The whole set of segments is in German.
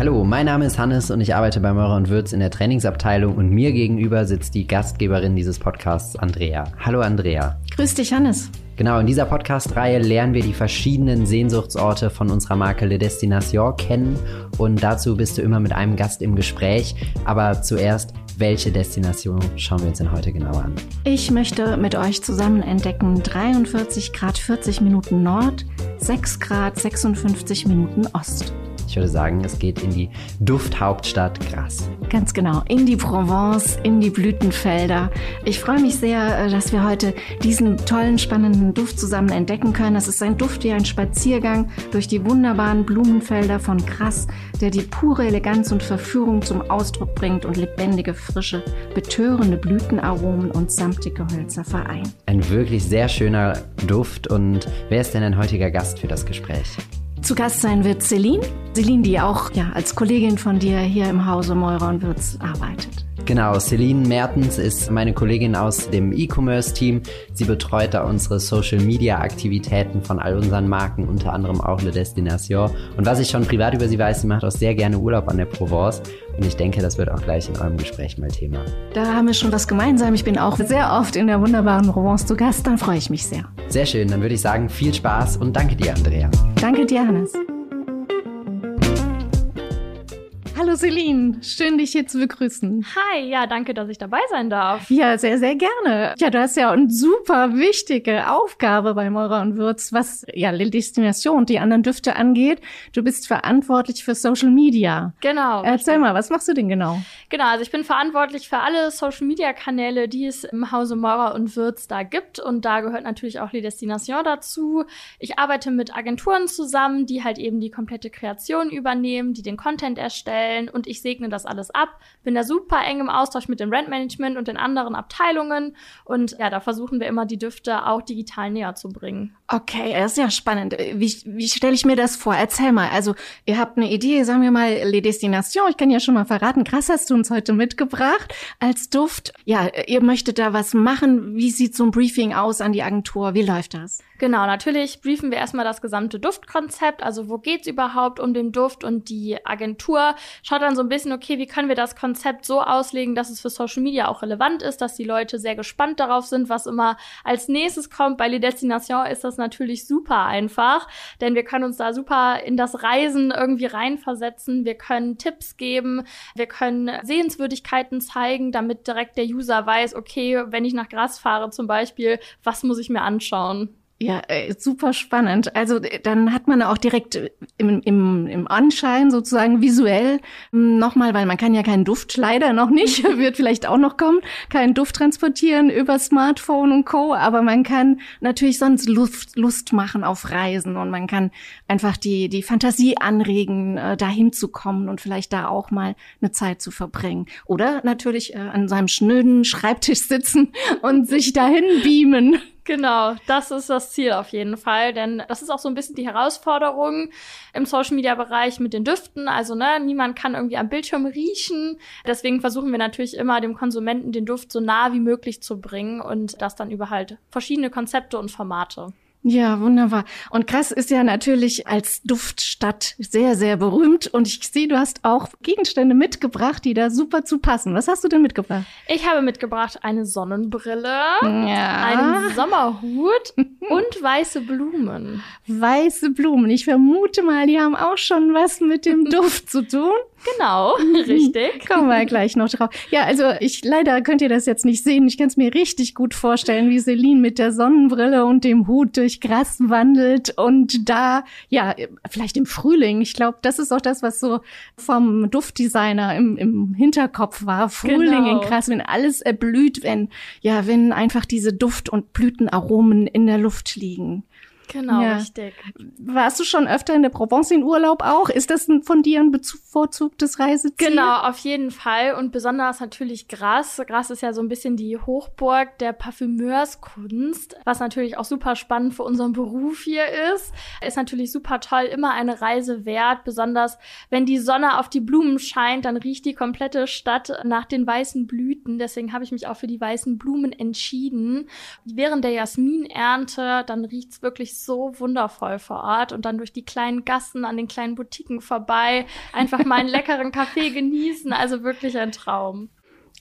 Hallo, mein Name ist Hannes und ich arbeite bei Meurer und Würz in der Trainingsabteilung und mir gegenüber sitzt die Gastgeberin dieses Podcasts, Andrea. Hallo Andrea. Grüß dich, Hannes. Genau, in dieser Podcast-Reihe lernen wir die verschiedenen Sehnsuchtsorte von unserer Marke Le Destination kennen und dazu bist du immer mit einem Gast im Gespräch. Aber zuerst, welche Destination schauen wir uns denn heute genauer an? Ich möchte mit euch zusammen entdecken 43 Grad 40 Minuten Nord, 6 Grad 56 Minuten Ost. Ich würde sagen, es geht in die Dufthauptstadt Grasse. Ganz genau, in die Provence, in die Blütenfelder. Ich freue mich sehr, äh, dass wir heute diesen tollen, spannenden Duft zusammen entdecken können. Es ist ein Duft wie ein Spaziergang durch die wunderbaren Blumenfelder von Grasse, der die pure Eleganz und Verführung zum Ausdruck bringt und lebendige Frische, betörende Blütenaromen und samtige Hölzer vereint. Ein wirklich sehr schöner Duft. Und wer ist denn ein heutiger Gast für das Gespräch? Zu Gast sein wird Celine. Celine, die auch ja, als Kollegin von dir hier im Hause Meurer und Würz arbeitet. Genau, Celine Mertens ist meine Kollegin aus dem E-Commerce-Team. Sie betreut da unsere Social-Media-Aktivitäten von all unseren Marken, unter anderem auch Le Destination. Und was ich schon privat über sie weiß, sie macht auch sehr gerne Urlaub an der Provence. Und ich denke, das wird auch gleich in eurem Gespräch mal Thema. Da haben wir schon was gemeinsam. Ich bin auch sehr oft in der wunderbaren Provence zu Gast. Dann freue ich mich sehr. Sehr schön. Dann würde ich sagen, viel Spaß und danke dir, Andrea. Danke dir, Hannes. Hallo Celine, schön dich hier zu begrüßen. Hi, ja, danke, dass ich dabei sein darf. Ja, sehr, sehr gerne. Ja, du hast ja eine super wichtige Aufgabe bei Meurer und Würz, was ja die Destination und die anderen Düfte angeht. Du bist verantwortlich für Social Media. Genau. Erzähl mal, was machst du denn genau? Genau, also ich bin verantwortlich für alle Social Media Kanäle, die es im Hause Meurer und Würz da gibt. Und da gehört natürlich auch die Destination dazu. Ich arbeite mit Agenturen zusammen, die halt eben die komplette Kreation übernehmen, die den Content erstellen stellen und ich segne das alles ab. Bin da super eng im Austausch mit dem Brandmanagement und den anderen Abteilungen und ja, da versuchen wir immer die Düfte auch digital näher zu bringen. Okay, das ist ja spannend. Wie, wie stelle ich mir das vor? Erzähl mal. Also, ihr habt eine Idee, sagen wir mal, Les Destinations. Ich kann ja schon mal verraten, krass hast du uns heute mitgebracht als Duft. Ja, ihr möchtet da was machen. Wie sieht so ein Briefing aus an die Agentur? Wie läuft das? Genau, natürlich briefen wir erstmal das gesamte Duftkonzept. Also, wo geht's überhaupt um den Duft? Und die Agentur schaut dann so ein bisschen, okay, wie können wir das Konzept so auslegen, dass es für Social Media auch relevant ist, dass die Leute sehr gespannt darauf sind, was immer als nächstes kommt. Bei Les Destinations ist das natürlich super einfach, denn wir können uns da super in das Reisen irgendwie reinversetzen. Wir können Tipps geben, wir können Sehenswürdigkeiten zeigen, damit direkt der User weiß, okay, wenn ich nach Gras fahre zum Beispiel, was muss ich mir anschauen? Ja, äh, super spannend. Also dann hat man auch direkt im, im, im Anschein sozusagen visuell hm, nochmal, weil man kann ja keinen Duft leider noch nicht, wird vielleicht auch noch kommen, keinen Duft transportieren über Smartphone und Co. Aber man kann natürlich sonst Lust, Lust machen auf Reisen und man kann einfach die, die Fantasie anregen, äh, dahin zu kommen und vielleicht da auch mal eine Zeit zu verbringen. Oder natürlich äh, an seinem schnöden Schreibtisch sitzen und sich dahin beamen. Genau, das ist das Ziel auf jeden Fall, denn das ist auch so ein bisschen die Herausforderung im Social Media Bereich mit den Düften. Also, ne, niemand kann irgendwie am Bildschirm riechen. Deswegen versuchen wir natürlich immer dem Konsumenten den Duft so nah wie möglich zu bringen und das dann über halt verschiedene Konzepte und Formate. Ja, wunderbar. Und Krass ist ja natürlich als Duftstadt sehr, sehr berühmt. Und ich sehe, du hast auch Gegenstände mitgebracht, die da super zu passen. Was hast du denn mitgebracht? Ich habe mitgebracht eine Sonnenbrille, ja. einen Sommerhut und weiße Blumen. Weiße Blumen. Ich vermute mal, die haben auch schon was mit dem Duft zu tun. Genau, richtig. Kommen wir gleich noch drauf. Ja, also ich leider könnt ihr das jetzt nicht sehen. Ich kann es mir richtig gut vorstellen, wie Celine mit der Sonnenbrille und dem Hut durch Gras wandelt und da, ja, vielleicht im Frühling. Ich glaube, das ist auch das, was so vom Duftdesigner im, im Hinterkopf war. Frühling genau. in Gras, wenn alles erblüht, wenn, ja, wenn einfach diese Duft- und Blütenaromen in der Luft liegen. Genau, ja. richtig. Warst du schon öfter in der Provence in Urlaub auch? Ist das von dir ein bevorzugtes Reiseziel? Genau, auf jeden Fall. Und besonders natürlich Gras. Gras ist ja so ein bisschen die Hochburg der Parfümeurskunst, was natürlich auch super spannend für unseren Beruf hier ist. Ist natürlich super toll, immer eine Reise wert. Besonders wenn die Sonne auf die Blumen scheint, dann riecht die komplette Stadt nach den weißen Blüten. Deswegen habe ich mich auch für die weißen Blumen entschieden. Während der Jasminernte, dann riecht's wirklich so wundervoll vor Ort und dann durch die kleinen Gassen an den kleinen Boutiquen vorbei, einfach mal einen leckeren Kaffee genießen. Also wirklich ein Traum.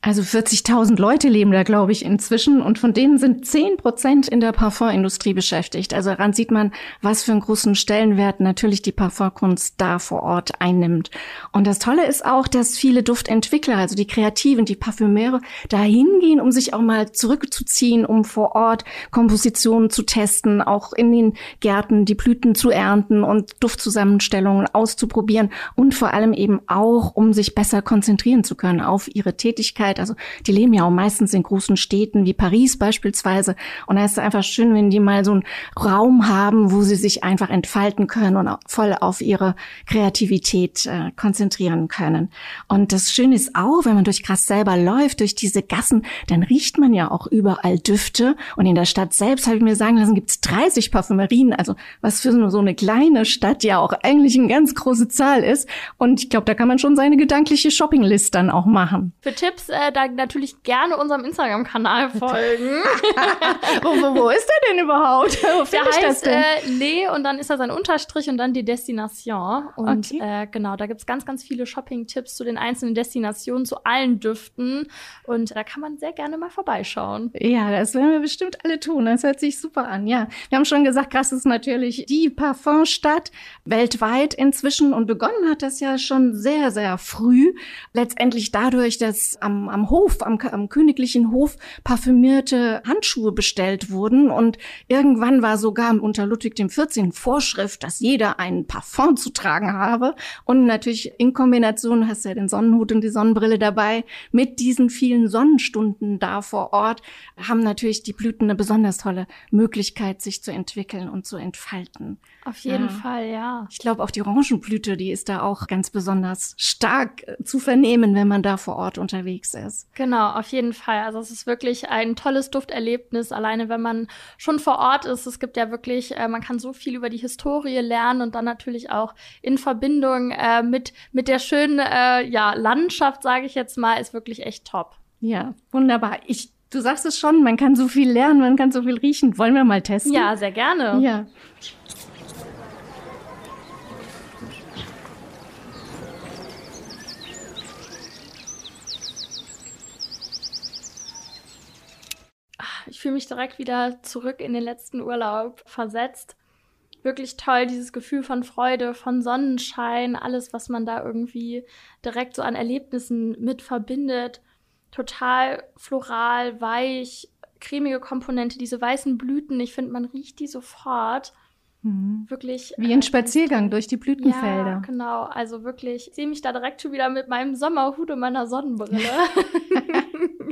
Also 40.000 Leute leben da, glaube ich, inzwischen und von denen sind 10 Prozent in der Parfumindustrie beschäftigt. Also daran sieht man, was für einen großen Stellenwert natürlich die Parfumkunst da vor Ort einnimmt. Und das Tolle ist auch, dass viele Duftentwickler, also die Kreativen, die Parfümeure, da hingehen, um sich auch mal zurückzuziehen, um vor Ort Kompositionen zu testen, auch in den Gärten die Blüten zu ernten und Duftzusammenstellungen auszuprobieren und vor allem eben auch, um sich besser konzentrieren zu können auf ihre Tätigkeit Möglichkeit. Also die leben ja auch meistens in großen Städten wie Paris beispielsweise. Und da ist es einfach schön, wenn die mal so einen Raum haben, wo sie sich einfach entfalten können und voll auf ihre Kreativität äh, konzentrieren können. Und das Schöne ist auch, wenn man durch Gras selber läuft, durch diese Gassen, dann riecht man ja auch überall Düfte. Und in der Stadt selbst, habe ich mir sagen lassen, gibt es 30 Parfümerien. Also was für so eine kleine Stadt ja auch eigentlich eine ganz große Zahl ist. Und ich glaube, da kann man schon seine gedankliche Shoppinglist dann auch machen. Für Tipps äh, da natürlich gerne unserem Instagram-Kanal folgen. wo, wo, wo, ist der denn überhaupt? Wo der heißt das denn? Äh, Le und dann ist da sein Unterstrich und dann die Destination. Und okay. äh, genau, da gibt's ganz, ganz viele Shopping-Tipps zu den einzelnen Destinationen, zu allen Düften. Und da kann man sehr gerne mal vorbeischauen. Ja, das werden wir bestimmt alle tun. Das hört sich super an. Ja, wir haben schon gesagt, Grasse ist natürlich die Parfumstadt weltweit inzwischen und begonnen hat das ja schon sehr, sehr früh. Letztendlich dadurch, dass am am, Hof, am, am königlichen Hof parfümierte Handschuhe bestellt wurden. Und irgendwann war sogar unter Ludwig XIV. Vorschrift, dass jeder einen Parfum zu tragen habe. Und natürlich in Kombination hast du ja den Sonnenhut und die Sonnenbrille dabei. Mit diesen vielen Sonnenstunden da vor Ort haben natürlich die Blüten eine besonders tolle Möglichkeit, sich zu entwickeln und zu entfalten. Auf jeden ja. Fall, ja. Ich glaube, auch die Orangenblüte, die ist da auch ganz besonders stark äh, zu vernehmen, wenn man da vor Ort unterwegs ist. Genau, auf jeden Fall. Also es ist wirklich ein tolles Dufterlebnis, alleine wenn man schon vor Ort ist. Es gibt ja wirklich, äh, man kann so viel über die Historie lernen und dann natürlich auch in Verbindung äh, mit, mit der schönen äh, ja, Landschaft, sage ich jetzt mal, ist wirklich echt top. Ja, wunderbar. Ich Du sagst es schon, man kann so viel lernen, man kann so viel riechen. Wollen wir mal testen? Ja, sehr gerne. Ja. Ich fühle mich direkt wieder zurück in den letzten Urlaub versetzt. Wirklich toll, dieses Gefühl von Freude, von Sonnenschein, alles, was man da irgendwie direkt so an Erlebnissen mit verbindet. Total floral, weich, cremige Komponente, diese weißen Blüten. Ich finde, man riecht die sofort. Mhm. Wirklich. Wie ein äh, Spaziergang durch die Blütenfelder. Ja, genau. Also wirklich, ich sehe mich da direkt schon wieder mit meinem Sommerhut und meiner Sonnenbrille.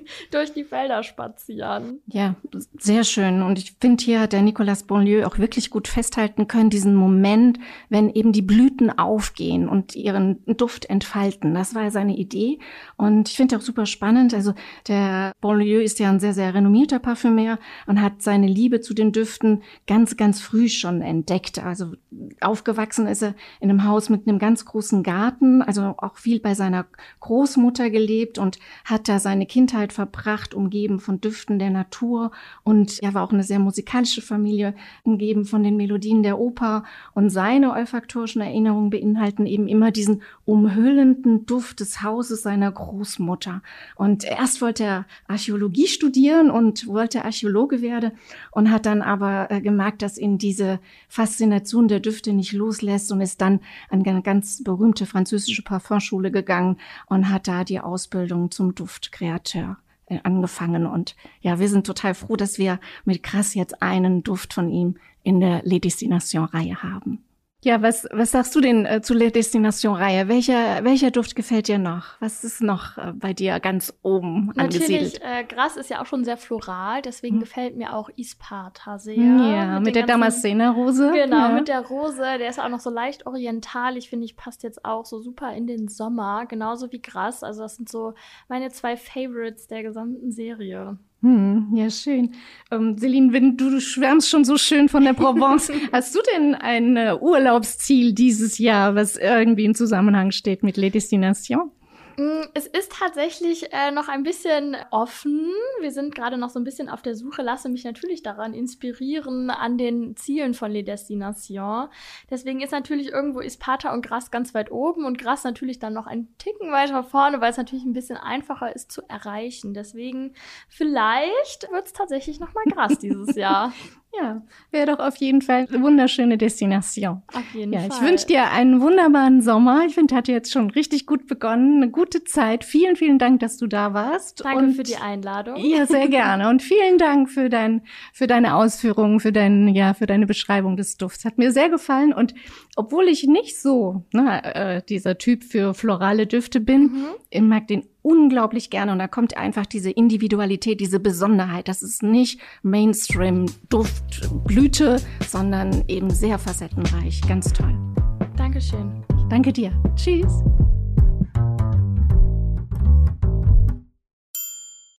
durch die Felder spazieren. Ja, sehr schön. Und ich finde, hier hat der Nicolas Bonlieu auch wirklich gut festhalten können, diesen Moment, wenn eben die Blüten aufgehen und ihren Duft entfalten. Das war seine Idee. Und ich finde auch super spannend. Also der Bonlieu ist ja ein sehr, sehr renommierter Parfümer und hat seine Liebe zu den Düften ganz, ganz früh schon entdeckt. Also aufgewachsen ist er in einem Haus mit einem ganz großen Garten, also auch viel bei seiner Großmutter gelebt und hat da seine Kindheit verbracht, umgeben von Düften der Natur. Und er war auch eine sehr musikalische Familie, umgeben von den Melodien der Oper. Und seine olfaktorischen Erinnerungen beinhalten eben immer diesen umhüllenden Duft des Hauses seiner Großmutter. Und erst wollte er Archäologie studieren und wollte Archäologe werden und hat dann aber äh, gemerkt, dass ihn diese Faszination der Düfte nicht loslässt und ist dann an eine ganz berühmte französische Parfumschule gegangen und hat da die Ausbildung zum Duftkreateur äh, angefangen. Und ja, wir sind total froh, dass wir mit Krass jetzt einen Duft von ihm in der Les Destination-Reihe haben. Ja, was, was sagst du denn äh, zu La Destination-Reihe? Welcher, welcher Duft gefällt dir noch? Was ist noch äh, bei dir ganz oben angesiedelt? Natürlich, äh, Gras ist ja auch schon sehr floral, deswegen hm. gefällt mir auch Isparta sehr. Ja, mit, mit der Damascena-Rose. Genau, ja. mit der Rose. Der ist auch noch so leicht orientalisch, finde ich, passt jetzt auch so super in den Sommer, genauso wie Gras. Also das sind so meine zwei Favorites der gesamten Serie. Hm, ja, schön. Ähm, Celine, wenn du, du schwärmst schon so schön von der Provence, hast du denn ein äh, Urlaubsziel dieses Jahr, was irgendwie in Zusammenhang steht mit Les Destinations? Mm, es ist tatsächlich äh, noch ein bisschen offen. Wir sind gerade noch so ein bisschen auf der Suche, lasse mich natürlich daran inspirieren, an den Zielen von Les Destinations. Deswegen ist natürlich irgendwo Ispata und Gras ganz weit oben und Gras natürlich dann noch ein Ticken weiter vorne, weil es natürlich ein bisschen einfacher ist zu erreichen. Deswegen vielleicht wird es tatsächlich noch mal Gras dieses Jahr. Ja, wäre doch auf jeden Fall eine wunderschöne Destination. Auf jeden ja, Fall. ich wünsche dir einen wunderbaren Sommer. Ich finde, hat jetzt schon richtig gut begonnen. Eine gute Zeit. Vielen, vielen Dank, dass du da warst. Danke Und für die Einladung. Ja, sehr gerne. Und vielen Dank für dein, für deine Ausführungen, für dein, ja, für deine Beschreibung des Dufts. Hat mir sehr gefallen. Und obwohl ich nicht so ne, äh, dieser Typ für florale Düfte bin, Mhm. ich mag den unglaublich gerne. Und da kommt einfach diese Individualität, diese Besonderheit. Das ist nicht Mainstream, Duft, Blüte, sondern eben sehr facettenreich. Ganz toll. Dankeschön. Danke dir. Tschüss.